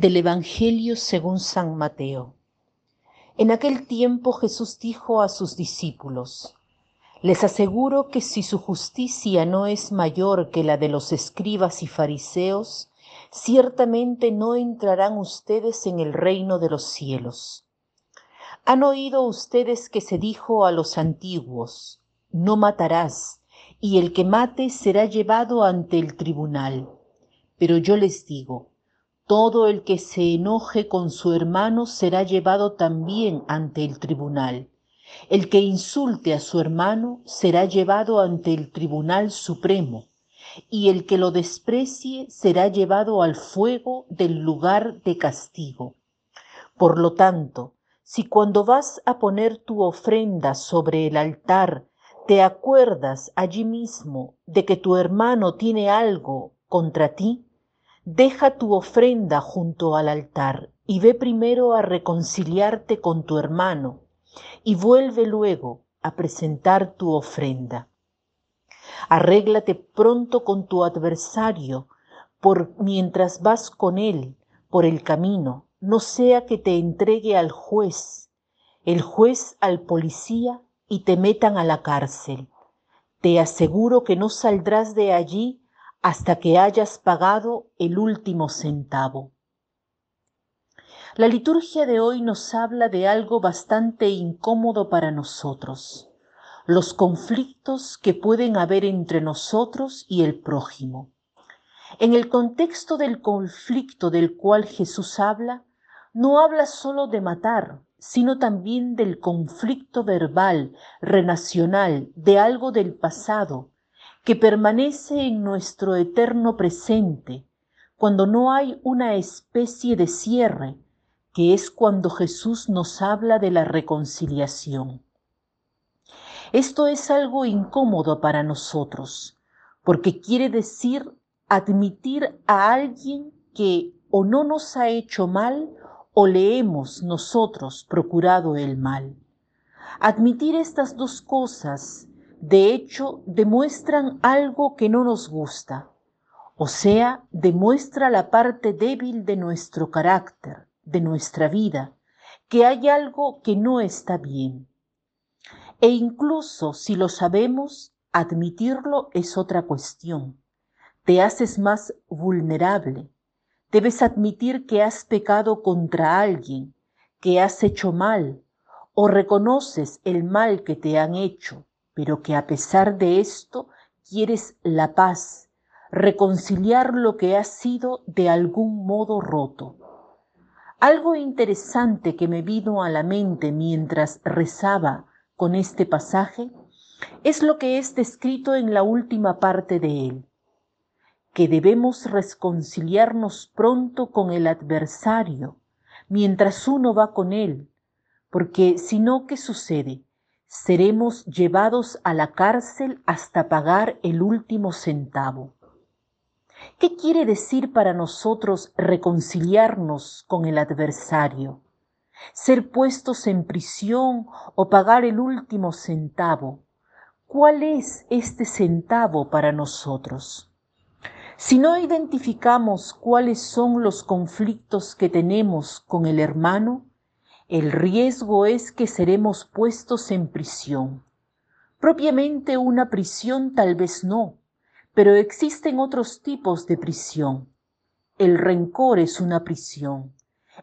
Del Evangelio según San Mateo. En aquel tiempo Jesús dijo a sus discípulos, Les aseguro que si su justicia no es mayor que la de los escribas y fariseos, ciertamente no entrarán ustedes en el reino de los cielos. Han oído ustedes que se dijo a los antiguos, No matarás, y el que mate será llevado ante el tribunal. Pero yo les digo, todo el que se enoje con su hermano será llevado también ante el tribunal. El que insulte a su hermano será llevado ante el tribunal supremo, y el que lo desprecie será llevado al fuego del lugar de castigo. Por lo tanto, si cuando vas a poner tu ofrenda sobre el altar, te acuerdas allí mismo de que tu hermano tiene algo contra ti, Deja tu ofrenda junto al altar y ve primero a reconciliarte con tu hermano y vuelve luego a presentar tu ofrenda. Arréglate pronto con tu adversario por mientras vas con él por el camino, no sea que te entregue al juez, el juez al policía y te metan a la cárcel. Te aseguro que no saldrás de allí hasta que hayas pagado el último centavo. La liturgia de hoy nos habla de algo bastante incómodo para nosotros, los conflictos que pueden haber entre nosotros y el prójimo. En el contexto del conflicto del cual Jesús habla, no habla solo de matar, sino también del conflicto verbal, renacional, de algo del pasado, que permanece en nuestro eterno presente, cuando no hay una especie de cierre, que es cuando Jesús nos habla de la reconciliación. Esto es algo incómodo para nosotros, porque quiere decir admitir a alguien que o no nos ha hecho mal o le hemos nosotros procurado el mal. Admitir estas dos cosas de hecho demuestran algo que no nos gusta, o sea, demuestra la parte débil de nuestro carácter, de nuestra vida, que hay algo que no está bien. E incluso si lo sabemos, admitirlo es otra cuestión. Te haces más vulnerable. Debes admitir que has pecado contra alguien, que has hecho mal, o reconoces el mal que te han hecho pero que a pesar de esto quieres la paz, reconciliar lo que ha sido de algún modo roto. Algo interesante que me vino a la mente mientras rezaba con este pasaje es lo que es descrito en la última parte de él, que debemos reconciliarnos pronto con el adversario mientras uno va con él, porque si no, ¿qué sucede? Seremos llevados a la cárcel hasta pagar el último centavo. ¿Qué quiere decir para nosotros reconciliarnos con el adversario? ¿Ser puestos en prisión o pagar el último centavo? ¿Cuál es este centavo para nosotros? Si no identificamos cuáles son los conflictos que tenemos con el hermano, el riesgo es que seremos puestos en prisión. Propiamente una prisión tal vez no, pero existen otros tipos de prisión. El rencor es una prisión.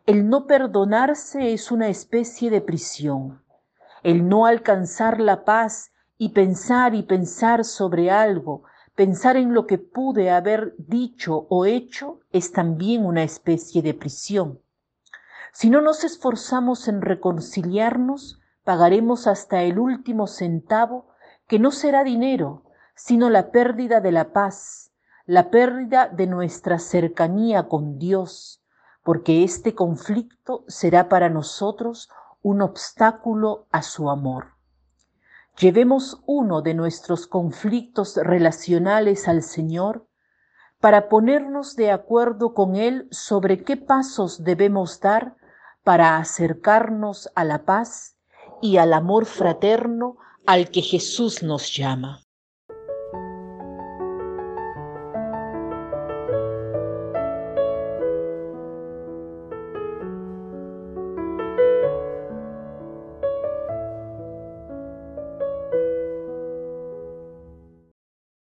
El no perdonarse es una especie de prisión. El no alcanzar la paz y pensar y pensar sobre algo, pensar en lo que pude haber dicho o hecho, es también una especie de prisión. Si no nos esforzamos en reconciliarnos, pagaremos hasta el último centavo, que no será dinero, sino la pérdida de la paz, la pérdida de nuestra cercanía con Dios, porque este conflicto será para nosotros un obstáculo a su amor. Llevemos uno de nuestros conflictos relacionales al Señor para ponernos de acuerdo con Él sobre qué pasos debemos dar para acercarnos a la paz y al amor fraterno al que Jesús nos llama.